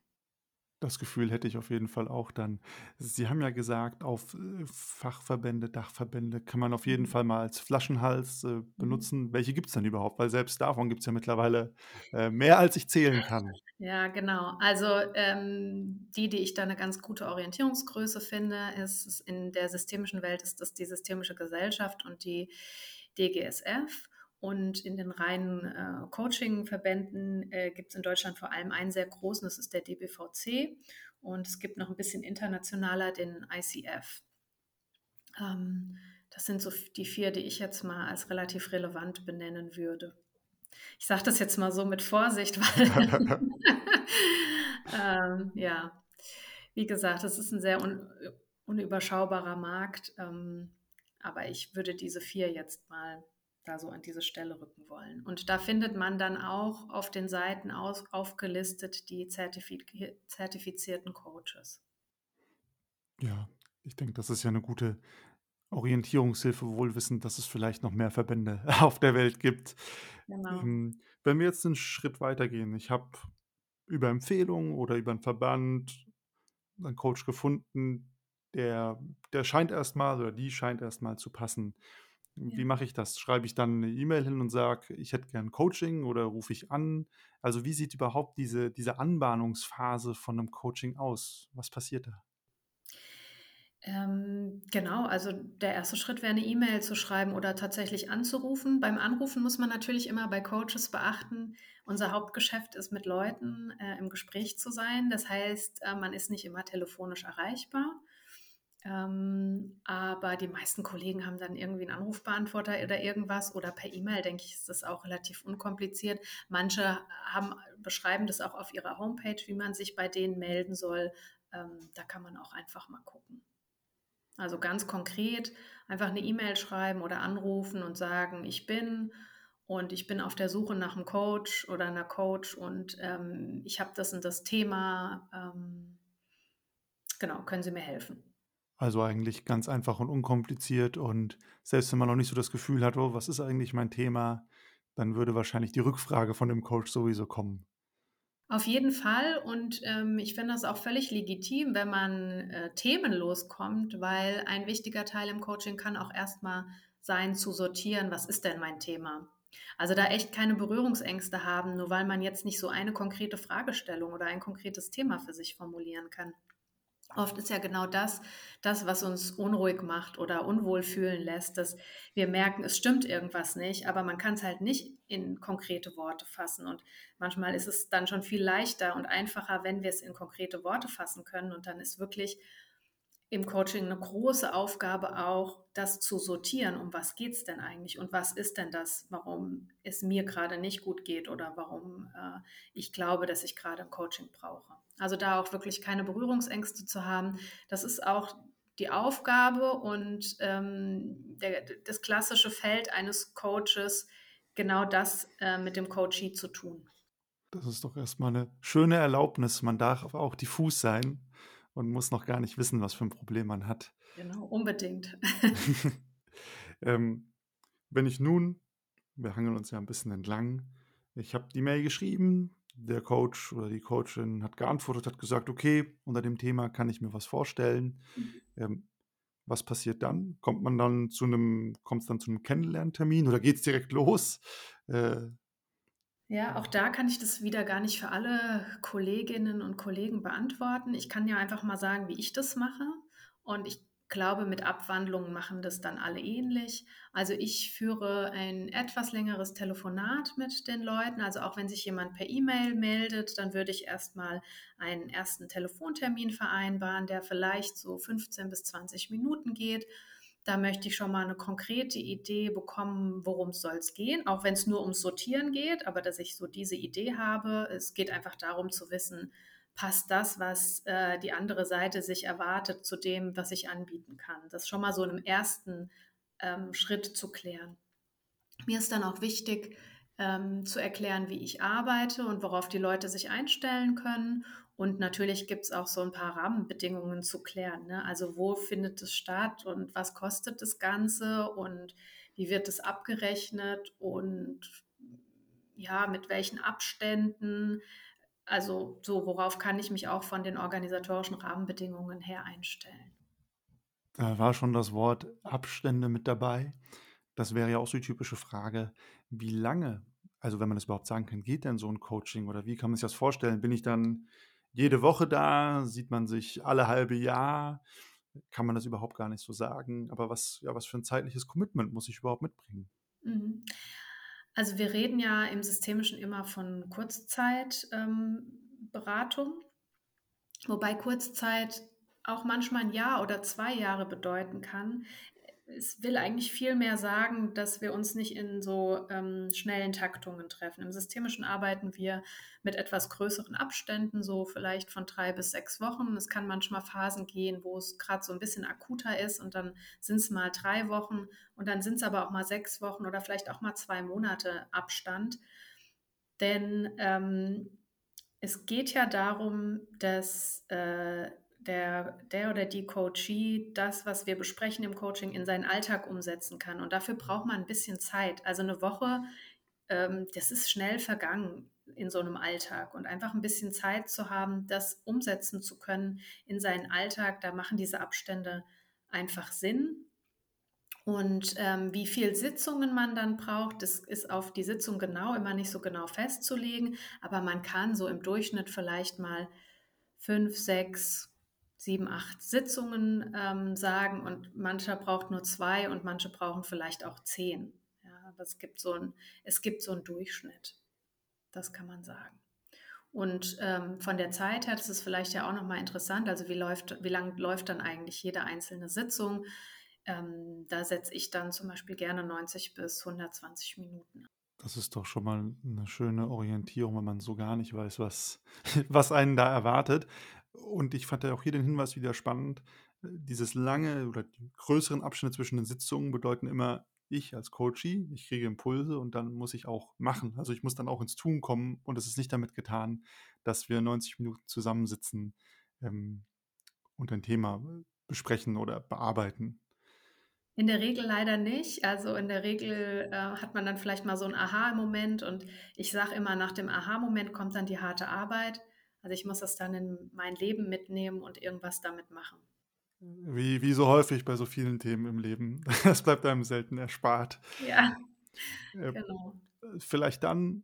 Das Gefühl hätte ich auf jeden Fall auch dann. Sie haben ja gesagt, auf äh, Fachverbände, Dachverbände kann man auf jeden Mhm. Fall mal als Flaschenhals äh, Mhm. benutzen. Welche gibt es denn überhaupt? Weil selbst davon gibt es ja mittlerweile äh, mehr, als ich zählen kann. Ja, genau. Also ähm, die, die ich da eine ganz gute Orientierungsgröße finde, ist ist in der systemischen Welt ist das die Systemische Gesellschaft und die DGSF. Und in den reinen äh, Coaching-Verbänden äh, gibt es in Deutschland vor allem einen sehr großen, das ist der DBVC. Und es gibt noch ein bisschen internationaler den ICF. Ähm, das sind so die vier, die ich jetzt mal als relativ relevant benennen würde. Ich sage das jetzt mal so mit Vorsicht, weil <laughs> ähm, ja, wie gesagt, es ist ein sehr un unüberschaubarer Markt, ähm, aber ich würde diese vier jetzt mal da so an diese Stelle rücken wollen. Und da findet man dann auch auf den Seiten aus, aufgelistet die zertifi zertifizierten Coaches. Ja, ich denke, das ist ja eine gute Orientierungshilfe, wohl wissend, dass es vielleicht noch mehr Verbände <laughs> auf der Welt gibt. Genau. Ähm, wenn wir jetzt einen Schritt weitergehen, ich habe über Empfehlungen oder über einen Verband einen Coach gefunden, der der scheint erstmal oder die scheint erstmal zu passen. Wie Ja. mache ich das? Schreibe ich dann 'ne E-Mail hin und sage: „Ich hätte gern Coaching“ oder rufe ich an? Also, wie sieht überhaupt diese diese Anbahnungsphase von 'nem Coaching aus? Was passiert da? Ähm, genau, also der erste Schritt wäre, eine E-Mail zu schreiben oder tatsächlich anzurufen. Beim Anrufen muss man natürlich immer bei Coaches beachten, unser Hauptgeschäft ist, mit Leuten äh, im Gespräch zu sein. Das heißt, äh, man ist nicht immer telefonisch erreichbar. Ähm, aber die meisten Kollegen haben dann irgendwie einen Anrufbeantworter oder irgendwas oder per E-Mail, denke ich, ist das auch relativ unkompliziert. Manche haben, beschreiben das auch auf ihrer Homepage, wie man sich bei denen melden soll. Ähm, da kann man auch einfach mal gucken. Also ganz konkret einfach eine E-Mail schreiben oder anrufen und sagen, ich bin und ich bin auf der Suche nach einem Coach oder einer Coach und ähm, ich habe das und das Thema. Ähm, Genau, können Sie mir helfen? Also eigentlich ganz einfach und unkompliziert und selbst wenn man noch nicht so das Gefühl hat: „Oh, was ist eigentlich mein Thema?“, dann würde wahrscheinlich die Rückfrage von dem Coach sowieso kommen. Auf jeden Fall und, ähm, ich finde das auch völlig legitim, wenn man, äh, themenlos kommt, weil ein wichtiger Teil im Coaching kann auch erst mal sein, zu sortieren: „Was ist denn mein Thema?“ Also, da echt keine Berührungsängste haben, nur weil man jetzt nicht so eine konkrete Fragestellung oder ein konkretes Thema für sich formulieren kann. Oft ist ja genau das das, was uns unruhig macht oder unwohl fühlen lässt, dass wir merken, es stimmt irgendwas nicht, aber man kann's halt nicht in konkrete Worte fassen. Und manchmal ist es dann schon viel leichter und einfacher, wenn wir es in konkrete Worte fassen können. Und dann ist wirklich im Coaching 'ne große Aufgabe auch, das zu sortieren. Um was geht's denn eigentlich und was ist denn das, warum es mir grade nicht gut geht oder warum, äh, ich glaube, dass ich grade 'n Coaching brauche. Also, da auch wirklich keine Berührungsängste zu haben. Das ist auch die Aufgabe und, ähm, der das klassische Feld eines Coaches, genau das, äh, mit dem Coachee zu tun. Das ist doch erst mal 'ne schöne Erlaubnis. Man darf auch diffus sein und muss noch gar nicht wissen, was für 'n Problem man hat. Genau, unbedingt. <laughs> Ähm, wenn ich nun wir hangeln uns ja 'n bisschen entlang. Ich habe die Mail geschrieben, der Coach oder die Coachin hat geantwortet, hat gesagt: „Okay, unter dem Thema kann ich mir was vorstellen.“ Mhm. Ähm, was passiert dann? Kommt man dann zu 'nem kommt's dann zu 'nem Kennenlerntermin oder geht's direkt los? Äh Ja, auch da kann ich das wieder gar nicht für alle Kolleginnen und Kollegen beantworten. Ich kann ja einfach mal sagen, wie ich das mache. Und ich glaube, mit Abwandlungen machen das dann alle ähnlich. Also, ich führe ein etwas längeres Telefonat mit den Leuten. Also, auch wenn sich jemand per E-Mail meldet, dann würde ich erst mal einen 1. Telefontermin vereinbaren, der vielleicht so 15 bis 20 Minuten geht. Da möchte ich schon mal 'ne konkrete Idee bekommen, worum's soll's gehen, auch wenn's nur ums Sortieren geht, aber dass ich so diese Idee habe. Es geht einfach darum zu wissen: Passt das, was, äh, die andere Seite sich erwartet, zu dem, was ich anbieten kann? Das schon mal so in 'nem 1., ähm, Schritt zu klären. Mir ist dann auch wichtig, ähm, zu erklären, wie ich arbeite und worauf die Leute sich einstellen können. Und natürlich gibt's auch so 'n paar Rahmenbedingungen zu klären, ne? Also, wo findet es statt und was kostet das Ganze und wie wird das abgerechnet und ja, mit welchen Abständen? Also, so, worauf kann ich mich auch von den organisatorischen Rahmenbedingungen her einstellen? Da war schon das Wort Abstände mit dabei. Das wäre ja auch so die typische Frage, wie lange also, wenn man das überhaupt sagen kann, geht denn so 'n Coaching oder wie kann man sich das vorstellen? Bin ich dann jede Woche da? Sieht man sich alle halbe Jahr? Kann man das überhaupt gar nicht so sagen? Aber was ja, was für 'n zeitliches Commitment muss ich überhaupt mitbringen? Mhm. Also, wir reden ja im Systemischen immer von Kurzzeit ähm, wobei Kurzzeit auch manchmal 'n Jahr oder 2 Jahre bedeuten kann. Es will eigentlich vielmehr sagen, dass wir uns nicht in so, ähm, schnellen Taktungen treffen. Im Systemischen arbeiten wir mit etwas größeren Abständen, so vielleicht von 3 bis 6 Wochen. Es kann manchmal Phasen gehen, wo es grad so 'n bisschen akuter ist und dann sind's mal 3 Wochen und dann sind's aber auch mal 6 Wochen oder vielleicht auch mal 2 Monate Abstand. Denn, ähm, es geht ja darum, dass, äh, der der oder die Coachee das, was wir besprechen im Coaching, in seinen Alltag umsetzen kann. Und dafür braucht man 'n bisschen Zeit. Also, 'ne Woche, ähm, das ist schnell vergangen in so 'nem Alltag. Und einfach 'n bisschen Zeit zu haben, das umsetzen zu können in seinen Alltag, da machen diese Abstände einfach Sinn. Und, ähm, wie viel Sitzungen man dann braucht, das ist auf die Sitzung genau immer nicht so genau festzulegen, aber man kann so im Durchschnitt vielleicht mal 5, 6, 7, 8 Sitzungen, ähm, sagen und mancher braucht nur 2 und manche brauchen vielleicht auch 10. Ja, aber es gibt so 'n es gibt so 'n Durchschnitt. Das kann man sagen. Und, ähm, von der Zeit her, das ist vielleicht ja auch noch mal interessant, also, wie wie lang läuft dann eigentlich jede einzelne Sitzung? Ähm, da setze ich dann zum Beispiel gerne 90 bis 120 Minuten. Das ist doch schon mal 'ne schöne Orientierung, wenn man so gar nicht weiß, was <laughs> was einen da erwartet. Und ich fand ja auch hier den Hinweis wieder spannend. Äh, dieses lange oder die größeren Abstände zwischen den Sitzungen bedeuten immer, ich als Coachee, ich kriege Impulse und dann muss ich auch machen. Also, ich muss dann auch ins Tun kommen und es ist nicht damit getan, dass wir 90 Minuten zusammensitzen, ähm, und ein Thema äh, besprechen oder bearbeiten? In der Regel leider nicht. Also in der Regel äh, hat man dann vielleicht mal so einen Aha-Moment und ich sage immer, nach dem Aha-Moment kommt dann die harte Arbeit. Also ich muss das dann in mein Leben mitnehmen und irgendwas damit machen. Wie, wie so häufig bei so vielen Themen im Leben. <laughs> Das bleibt einem selten erspart. Ja, Äh, genau. vielleicht dann,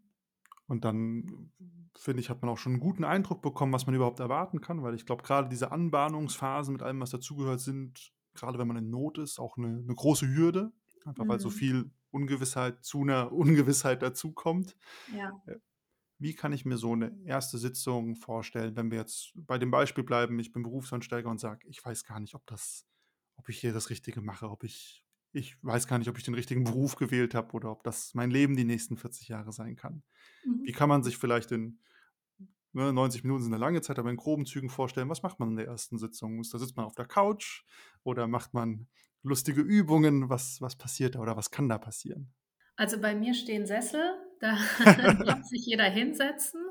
und dann finde ich, hat man auch schon einen guten Eindruck bekommen, was man überhaupt erwarten kann, weil ich glaube, gerade diese Anbahnungsphasen mit allem, was dazugehört, sind, gerade wenn man in Not ist, auch eine, eine große Hürde, einfach weil so Mhm. viel Ungewissheit zu einer <laughs> Ungewissheit dazukommt. Ja. Wie kann ich mir so eine erste Sitzung vorstellen, wenn wir jetzt bei dem Beispiel bleiben, ich bin Berufseinsteiger und sage, ich weiß gar nicht, ob das, ob ich hier das Richtige mache, ob ich, ich weiß gar nicht, ob ich den richtigen Beruf gewählt habe oder ob das mein Leben die nächsten 40 Jahre sein kann. Wie Mhm. kann man sich vielleicht in ne, 90 Minuten sind eine lange Zeit, aber in groben Zügen vorstellen, was macht man in der ersten Sitzung? Da sitzt man auf der Couch oder macht man lustige Übungen? Was, was passiert da oder was kann da passieren? Also bei mir stehen Sessel, da <laughs> darf sich jeder hinsetzen.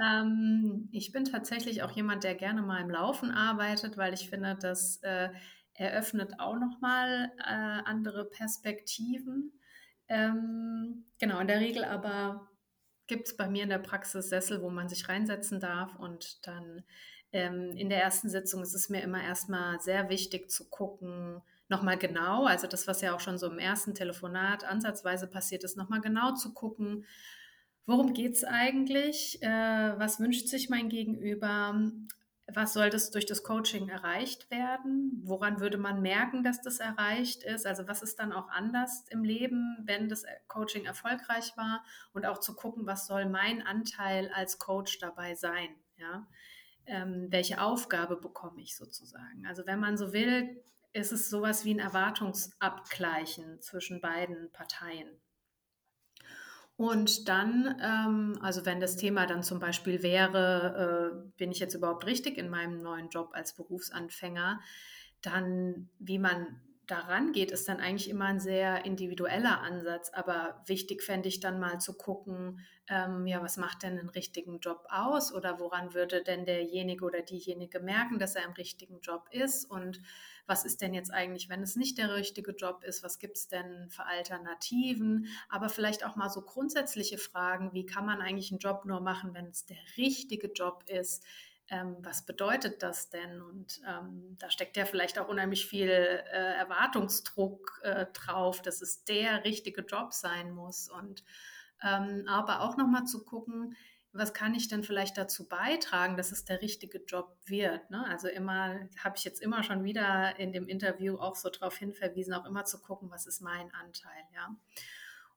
Ähm, ich bin tatsächlich auch jemand, der gerne mal im Laufen arbeitet, weil ich finde, das äh, eröffnet auch nochmal äh, andere Perspektiven. Ähm, genau, in der Regel aber gibt es bei mir in der Praxis Sessel, wo man sich reinsetzen darf und dann ähm, in der ersten Sitzung ist es mir immer erstmal sehr wichtig zu gucken, nochmal genau, also das, was ja auch schon so im ersten Telefonat ansatzweise passiert ist, nochmal genau zu gucken, worum geht es eigentlich, äh, was wünscht sich mein Gegenüber, was soll das durch das Coaching erreicht werden, woran würde man merken, dass das erreicht ist, also was ist dann auch anders im Leben, wenn das Coaching erfolgreich war? Und auch zu gucken, was soll mein Anteil als Coach dabei sein, ja. Ähm, welche Aufgabe bekomme ich sozusagen? Also wenn man so will, ist es sowas wie ein Erwartungsabgleichen zwischen beiden Parteien. Und dann, ähm, also wenn das Thema dann zum Beispiel wäre, äh, bin ich jetzt überhaupt richtig in meinem neuen Job als Berufsanfänger, dann wie man daran geht, ist dann eigentlich immer ein sehr individueller Ansatz. Aber wichtig fände ich dann mal zu gucken, ähm, ja, was macht denn einen richtigen Job aus? Oder woran würde denn derjenige oder diejenige merken, dass er im richtigen Job ist? Und was ist denn jetzt eigentlich, wenn es nicht der richtige Job ist, was gibt es denn für Alternativen, aber vielleicht auch mal so grundsätzliche Fragen, wie kann man eigentlich einen Job nur machen, wenn es der richtige Job ist, ähm, was bedeutet das denn? Und ähm, da steckt ja vielleicht auch unheimlich viel äh, Erwartungsdruck äh, drauf, dass es der richtige Job sein muss. Und ähm, aber auch nochmal zu gucken, was kann ich denn vielleicht dazu beitragen, dass es der richtige Job wird? Ne? Also immer, habe ich jetzt immer schon wieder in dem Interview auch so darauf hinverwiesen, auch immer zu gucken, was ist mein Anteil, ja.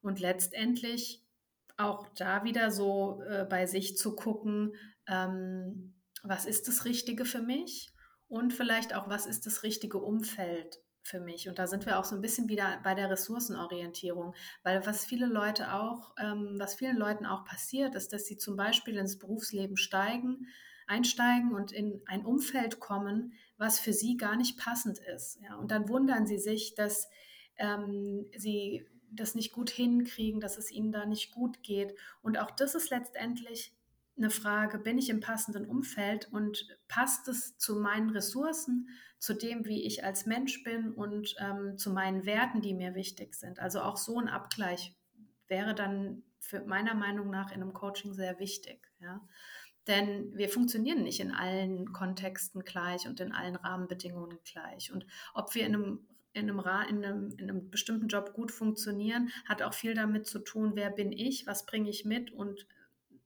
Und letztendlich auch da wieder so äh, bei sich zu gucken, ähm, was ist das Richtige für mich und vielleicht auch, was ist das richtige Umfeld für mich. Und da sind wir auch so ein bisschen wieder bei der Ressourcenorientierung, weil was viele Leute auch, ähm, was vielen Leuten auch passiert, ist, dass sie zum Beispiel ins Berufsleben steigen, einsteigen und in ein Umfeld kommen, was für sie gar nicht passend ist. Ja? Und dann wundern sie sich, dass ähm, sie das nicht gut hinkriegen, dass es ihnen da nicht gut geht. Und auch das ist letztendlich eine Frage, bin ich im passenden Umfeld und passt es zu meinen Ressourcen, zu dem, wie ich als Mensch bin und ähm, zu meinen Werten, die mir wichtig sind. Also auch so ein Abgleich wäre dann für meiner Meinung nach in einem Coaching sehr wichtig. Ja? Denn wir funktionieren nicht in allen Kontexten gleich und in allen Rahmenbedingungen gleich. Und ob wir in einem in einem, in, einem, in einem, bestimmten Job gut funktionieren, hat auch viel damit zu tun, wer bin ich, was bringe ich mit und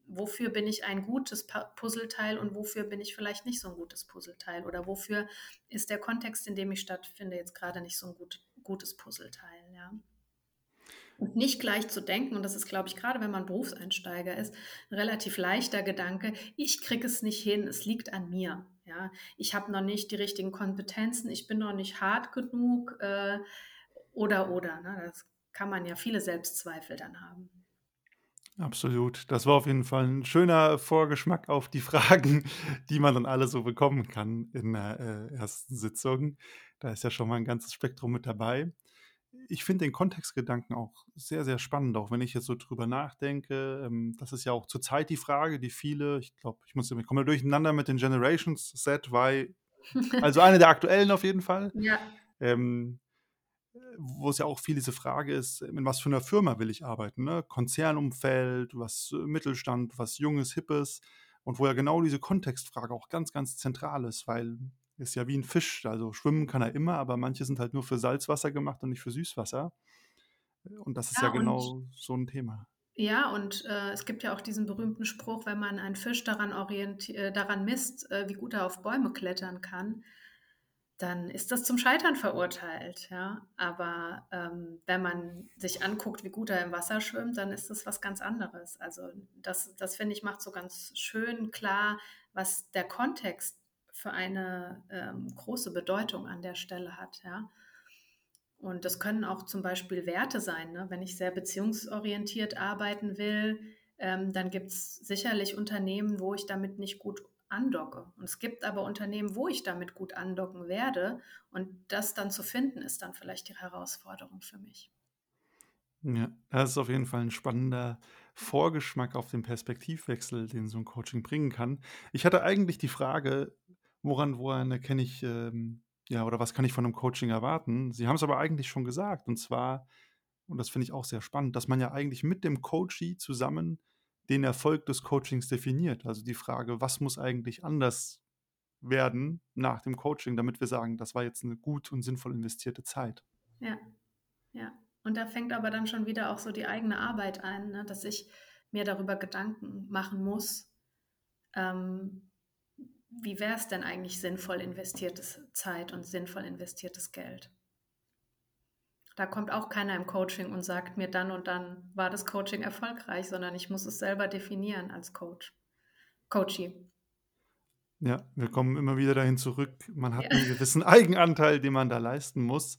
wofür bin ich ein gutes Puzzleteil und wofür bin ich vielleicht nicht so ein gutes Puzzleteil oder wofür ist der Kontext, in dem ich stattfinde, jetzt gerade nicht so ein gut, gutes Puzzleteil. Ja. Und nicht gleich zu denken, und das ist, glaube ich, gerade wenn man Berufseinsteiger ist, ein relativ leichter Gedanke, ich kriege es nicht hin, es liegt an mir. Ja, ich habe noch nicht die richtigen Kompetenzen, ich bin noch nicht hart genug äh, oder oder. Ne? Das kann man ja viele Selbstzweifel dann haben. Absolut. Das war auf jeden Fall ein schöner Vorgeschmack auf die Fragen, die man dann alle so bekommen kann in der äh, ersten Sitzung. Da ist ja schon mal ein ganzes Spektrum mit dabei. Ich finde den Kontextgedanken auch sehr, sehr spannend, auch wenn ich jetzt so drüber nachdenke. Ähm, das ist ja auch zurzeit die Frage, die viele, ich glaube, ich muss, ich komme durcheinander mit den Generations Z, Y, <laughs> Also eine der aktuellen auf jeden Fall. Ja. Ähm, wo es ja auch viel diese Frage ist, in was für einer Firma will ich arbeiten? Ne? Konzernumfeld, was äh, Mittelstand, was Junges, Hippes. Und wo ja genau diese Kontextfrage auch ganz, ganz zentral ist, weil ist ja wie ein Fisch. Also schwimmen kann er immer, aber manche sind halt nur für Salzwasser gemacht und nicht für Süßwasser. Und das ist ja, Ja, genau so ein Thema. ja, und, äh, es gibt ja auch diesen berühmten Spruch, wenn man einen Fisch daran orienti äh, daran misst, äh, wie gut er auf Bäume klettern kann, dann ist das zum Scheitern verurteilt, ja. Aber, ähm, wenn man sich anguckt, wie gut er im Wasser schwimmt, dann ist das was ganz anderes. Also, das das finde ich, macht so ganz schön klar, was der Kontext für eine, ähm, große Bedeutung an der Stelle hat, ja. Und das können auch zum Beispiel Werte sein, ne? Wenn ich sehr beziehungsorientiert arbeiten will, ähm, dann gibt's sicherlich Unternehmen, wo ich damit nicht gut andocke. Und es gibt aber Unternehmen, wo ich damit gut andocken werde. Und das dann zu finden, ist dann vielleicht die Herausforderung für mich. Ja, das ist auf jeden Fall ein spannender Vorgeschmack auf den Perspektivwechsel, den so ein Coaching bringen kann. Ich hatte eigentlich die Frage, woran woran erkenne ich, ähm ja, oder was kann ich von einem Coaching erwarten? Sie haben es aber eigentlich schon gesagt, und zwar und das finde ich auch sehr spannend, dass man ja eigentlich mit dem Coachee zusammen den Erfolg des Coachings definiert. Also die Frage: „Was muss eigentlich anders werden nach dem Coaching, damit wir sagen, das war jetzt eine gut und sinnvoll investierte Zeit?“ Ja, ja. Und da fängt aber dann schon wieder auch so die eigene Arbeit ein, ne? Dass ich mir darüber Gedanken machen muss, ähm, wie wäre es denn eigentlich sinnvoll investiertes Zeit und sinnvoll investiertes Geld? Da kommt auch keiner im Coaching und sagt mir dann und dann war das Coaching erfolgreich, sondern ich muss es selber definieren als Coach. Coachee. Ja, wir kommen immer wieder dahin zurück. Man hat Ja. einen gewissen <laughs> Eigenanteil, den man da leisten muss.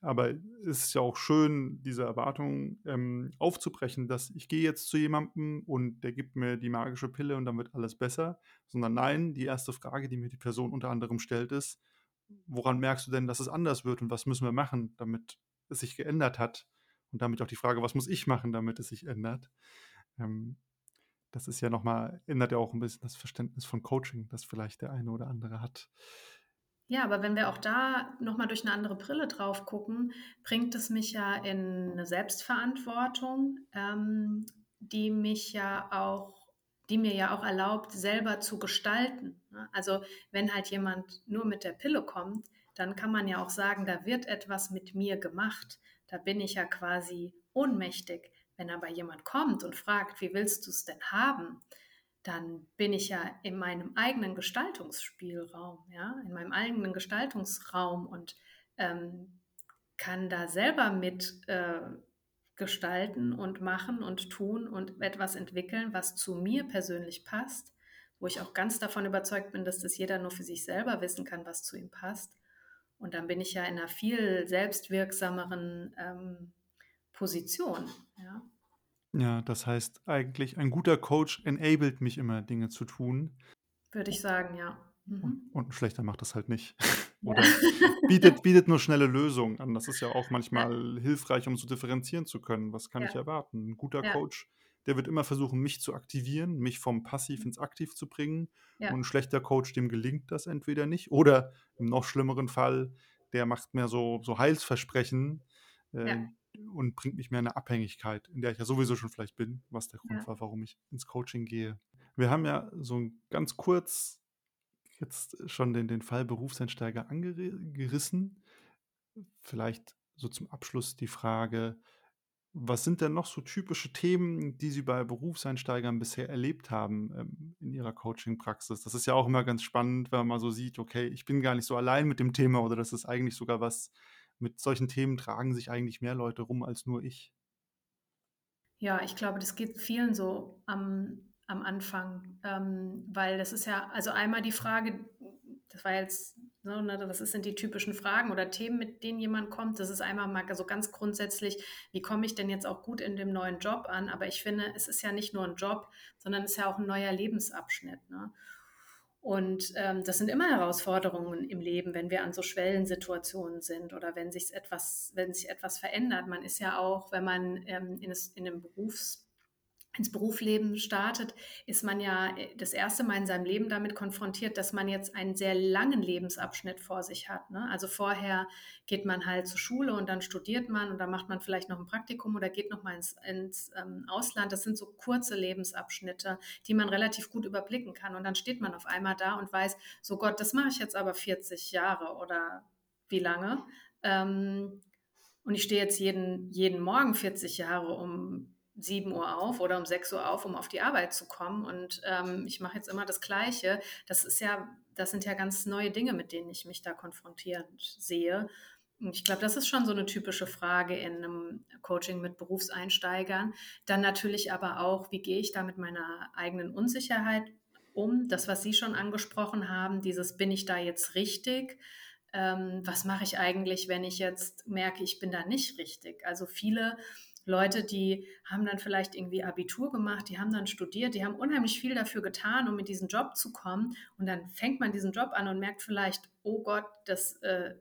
Aber es ist ja auch schön, diese Erwartung, ähm, aufzubrechen, dass ich gehe jetzt zu jemandem und der gibt mir die magische Pille und dann wird alles besser. Sondern nein, die erste Frage, die mir die Person unter anderem stellt, ist: „Woran merkst du denn, dass es anders wird und was müssen wir machen, damit es sich geändert hat?“ Und damit auch die Frage: „Was muss ich machen, damit es sich ändert?“ Ähm, das ist ja noch mal ändert ja auch ein bisschen das Verständnis von Coaching, das vielleicht der eine oder andere hat. Ja, aber wenn wir auch da noch mal durch eine andere Brille drauf gucken, bringt es mich ja in eine Selbstverantwortung, ähm, die mich ja auch die mir ja auch erlaubt, selber zu gestalten, ne? Also, wenn halt jemand nur mit der Pille kommt, dann kann man ja auch sagen, da wird etwas mit mir gemacht. Da bin ich ja quasi ohnmächtig. Wenn aber jemand kommt und fragt: „Wie willst du es denn haben?“ dann bin ich ja in meinem eigenen Gestaltungsspielraum, ja, in meinem eigenen Gestaltungsraum und ähm, kann da selber mit äh, gestalten und machen und tun und etwas entwickeln, was zu mir persönlich passt, wo ich auch ganz davon überzeugt bin, dass das jeder nur für sich selber wissen kann, was zu ihm passt. Und dann bin ich ja in einer viel selbstwirksameren ähm, Position, ja. Ja, das heißt eigentlich, ein guter Coach enabled mich immer, Dinge zu tun Würde ich sagen, ja. und Mhm. und 'n schlechter macht das halt nicht. Ja. Oder bietet <laughs> bietet nur schnelle Lösungen an. Das ist ja auch Ja, manchmal hilfreich, um so differenzieren zu können. Was kann ich ja, erwarten? 'N guter ja, Coach, der wird immer versuchen, mich zu aktivieren, mich vom Passiv ins Aktiv zu bringen. Und ja, 'n schlechter Coach, dem gelingt das entweder nicht oder im noch schlimmeren Fall, der macht mehr so so Heilsversprechen, äh, ja, und bringt mich mehr in 'ne Abhängigkeit, in der ich ja sowieso schon vielleicht bin, was der Grund ja. war, warum ich ins Coaching gehe. Wir haben ja so ganz kurz jetzt schon den den Fall Berufseinsteiger angeri gerissen. Vielleicht so zum Abschluss die Frage: Was sind denn noch so typische Themen, die Sie bei Berufseinsteigern bisher erlebt haben, ähm, in Ihrer Coaching-Praxis? Das ist ja auch immer ganz spannend, wenn man mal so sieht: „Okay, ich bin gar nicht so allein mit dem Thema“ oder das ist eigentlich sogar was mit solchen Themen tragen sich eigentlich mehr Leute rum als nur ich. Ja, ich glaube, das geht vielen so am am Anfang, ähm, weil das ist ja also einmal die Frage, das war jetzt, ne, ne, was ist sind die typischen Fragen oder Themen, mit denen jemand kommt? Das ist einmal mal so ganz grundsätzlich, wie komme ich denn jetzt auch gut in dem neuen Job an? Aber ich finde, es ist ja nicht nur ein Job, sondern es ist ja auch ein neuer Lebensabschnitt, ne? Und ähm, das sind immer Herausforderungen im Leben, wenn wir an so Schwellensituationen sind oder wenn sich etwas, wenn sich etwas verändert. Man ist ja auch, wenn man ähm, in, in einem Berufs ins Berufsleben startet, ist man ja äh, das erste Mal in seinem Leben damit konfrontiert, dass man jetzt einen sehr langen Lebensabschnitt vor sich hat. Ne? Also vorher geht man halt zur Schule und dann studiert man und dann macht man vielleicht noch ein Praktikum oder geht noch mal ins, ins ähm, Ausland. Das sind so kurze Lebensabschnitte, die man relativ gut überblicken kann. Und dann steht man auf einmal da und weiß, so Gott, das mache ich jetzt aber 40 Jahre oder wie lange. Ähm, und ich stehe jetzt jeden, jeden Morgen 40 Jahre um 7 Uhr auf oder um 6 Uhr auf, um auf die Arbeit zu kommen. Und ähm, ich mache jetzt immer das Gleiche. Das ist ja, das sind ja ganz neue Dinge, mit denen ich mich da konfrontiert sehe. Und ich glaube, das ist schon so eine typische Frage in einem Coaching mit Berufseinsteigern. Dann natürlich aber auch, wie gehe ich da mit meiner eigenen Unsicherheit um? Das, was Sie schon angesprochen haben, dieses bin ich da jetzt richtig? Ähm, was mache ich eigentlich, wenn ich jetzt merke, ich bin da nicht richtig? Also viele Leute, die haben dann vielleicht irgendwie Abitur gemacht, die haben dann studiert, die haben unheimlich viel dafür getan, um in diesen Job zu kommen. Und dann fängt man diesen Job an und merkt vielleicht, oh Gott, das äh,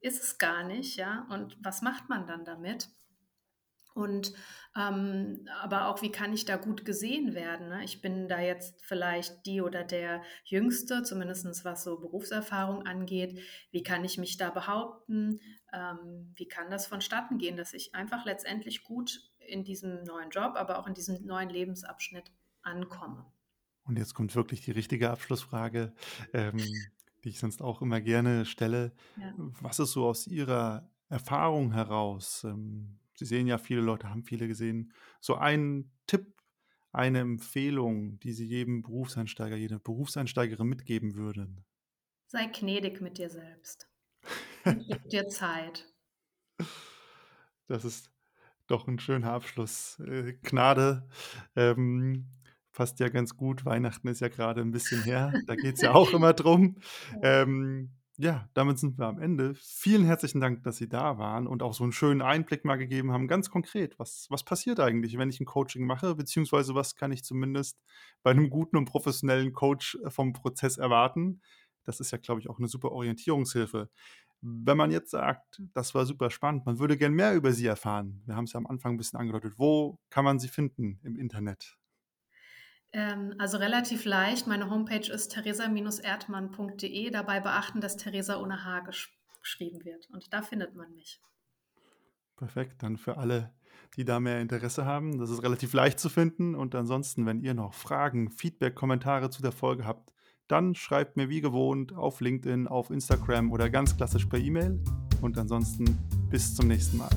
ist es gar nicht, ja. Und was macht man dann damit? Und ähm, aber auch, wie kann ich da gut gesehen werden? Ne? Ich bin da jetzt vielleicht die oder der Jüngste, zumindest was so Berufserfahrung angeht. Wie kann ich mich da behaupten? Ähm, wie kann das vonstatten gehen, dass ich einfach letztendlich gut in diesem neuen Job, aber auch in diesem neuen Lebensabschnitt ankomme? Und jetzt kommt wirklich die richtige Abschlussfrage, ähm, die ich sonst auch immer gerne stelle. Ja. Was ist so aus Ihrer Erfahrung heraus? Ähm, Sie sehen ja, viele Leute haben viele gesehen. So ein Tipp, eine Empfehlung, die Sie jedem Berufseinsteiger, jeder Berufseinsteigerin mitgeben würden? Sei gnädig mit dir selbst. Gib <laughs> dir Zeit. Das ist doch ein schöner Abschluss. Äh, Gnade ähm, passt ja ganz gut. Weihnachten ist ja gerade ein bisschen her. Da geht es ja auch <laughs> immer drum. Ähm, ja, damit sind wir am Ende. Vielen herzlichen Dank, dass Sie da waren und auch so einen schönen Einblick mal gegeben haben, ganz konkret. Was, was passiert eigentlich, wenn ich ein Coaching mache, beziehungsweise was kann ich zumindest bei einem guten und professionellen Coach äh, vom Prozess erwarten? Das ist ja, glaube ich, auch eine super Orientierungshilfe. Wenn man jetzt sagt, das war super spannend, man würde gern mehr über Sie erfahren. Wir haben es ja am Anfang ein bisschen angedeutet. Wo kann man Sie finden im Internet? Ähm, also relativ leicht. Meine Homepage ist theresa-erdmann.de. Dabei beachten, dass Theresa ohne H gesch geschrieben wird. Und da findet man mich. Perfekt. Dann für alle, die da mehr Interesse haben, das ist relativ leicht zu finden. Und ansonsten, wenn ihr noch Fragen, Feedback, Kommentare zu der Folge habt, dann schreibt mir wie gewohnt auf LinkedIn, auf Instagram oder ganz klassisch per E-Mail. Und ansonsten bis zum nächsten Mal.